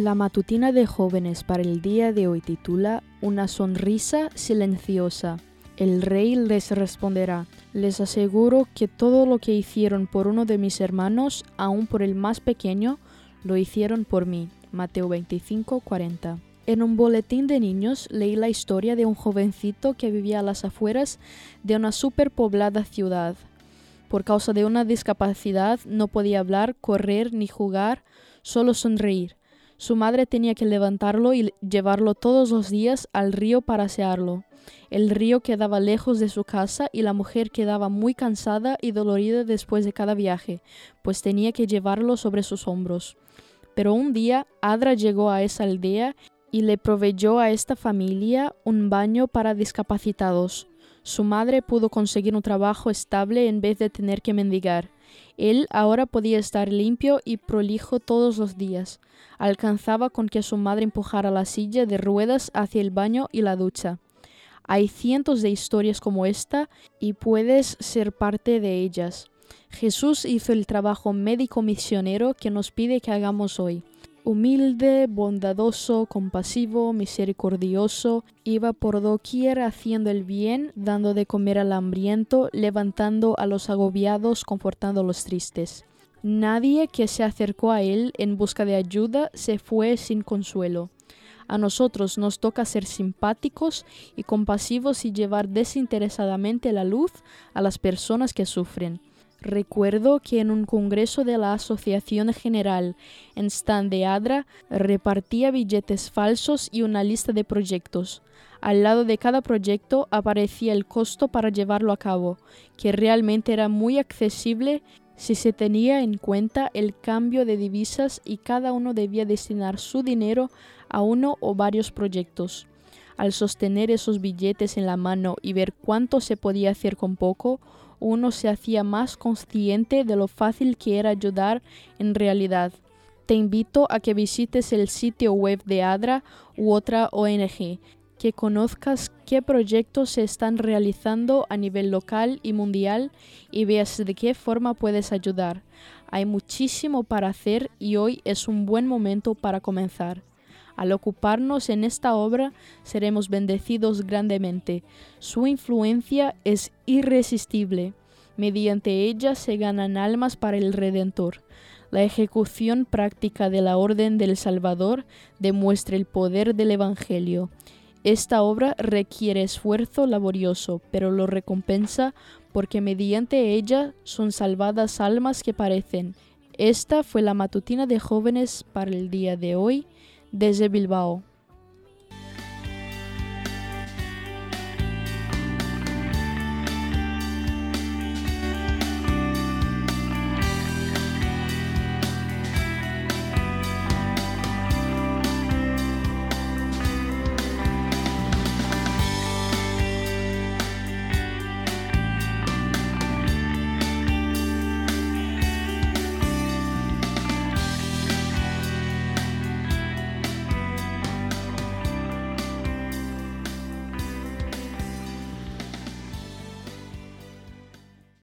La matutina de jóvenes para el día de hoy titula Una sonrisa silenciosa. El rey les responderá, les aseguro que todo lo que hicieron por uno de mis hermanos, aun por el más pequeño, lo hicieron por mí. Mateo 25, 40. En un boletín de niños leí la historia de un jovencito que vivía a las afueras de una superpoblada ciudad. Por causa de una discapacidad no podía hablar, correr ni jugar, solo sonreír. Su madre tenía que levantarlo y llevarlo todos los días al río para asearlo. El río quedaba lejos de su casa y la mujer quedaba muy cansada y dolorida después de cada viaje, pues tenía que llevarlo sobre sus hombros. Pero un día Adra llegó a esa aldea y le proveyó a esta familia un baño para discapacitados. Su madre pudo conseguir un trabajo estable en vez de tener que mendigar. Él ahora podía estar limpio y prolijo todos los días. Alcanzaba con que su madre empujara la silla de ruedas hacia el baño y la ducha. Hay cientos de historias como esta y puedes ser parte de ellas. Jesús hizo el trabajo médico misionero que nos pide que hagamos hoy. Humilde, bondadoso, compasivo, misericordioso, iba por doquier haciendo el bien, dando de comer al hambriento, levantando a los agobiados, confortando a los tristes. Nadie que se acercó a él en busca de ayuda se fue sin consuelo. A nosotros nos toca ser simpáticos y compasivos y llevar desinteresadamente la luz a las personas que sufren. Recuerdo que en un congreso de la Asociación General en Stan de Adra repartía billetes falsos y una lista de proyectos. Al lado de cada proyecto aparecía el costo para llevarlo a cabo, que realmente era muy accesible si se tenía en cuenta el cambio de divisas y cada uno debía destinar su dinero a uno o varios proyectos. Al sostener esos billetes en la mano y ver cuánto se podía hacer con poco, uno se hacía más consciente de lo fácil que era ayudar en realidad. Te invito a que visites el sitio web de ADRA u otra ONG, que conozcas qué proyectos se están realizando a nivel local y mundial y veas de qué forma puedes ayudar. Hay muchísimo para hacer y hoy es un buen momento para comenzar. Al ocuparnos en esta obra seremos bendecidos grandemente. Su influencia es irresistible. Mediante ella se ganan almas para el Redentor. La ejecución práctica de la Orden del Salvador demuestra el poder del Evangelio. Esta obra requiere esfuerzo laborioso, pero lo recompensa porque mediante ella son salvadas almas que parecen. Esta fue la matutina de jóvenes para el día de hoy desde Bilbao.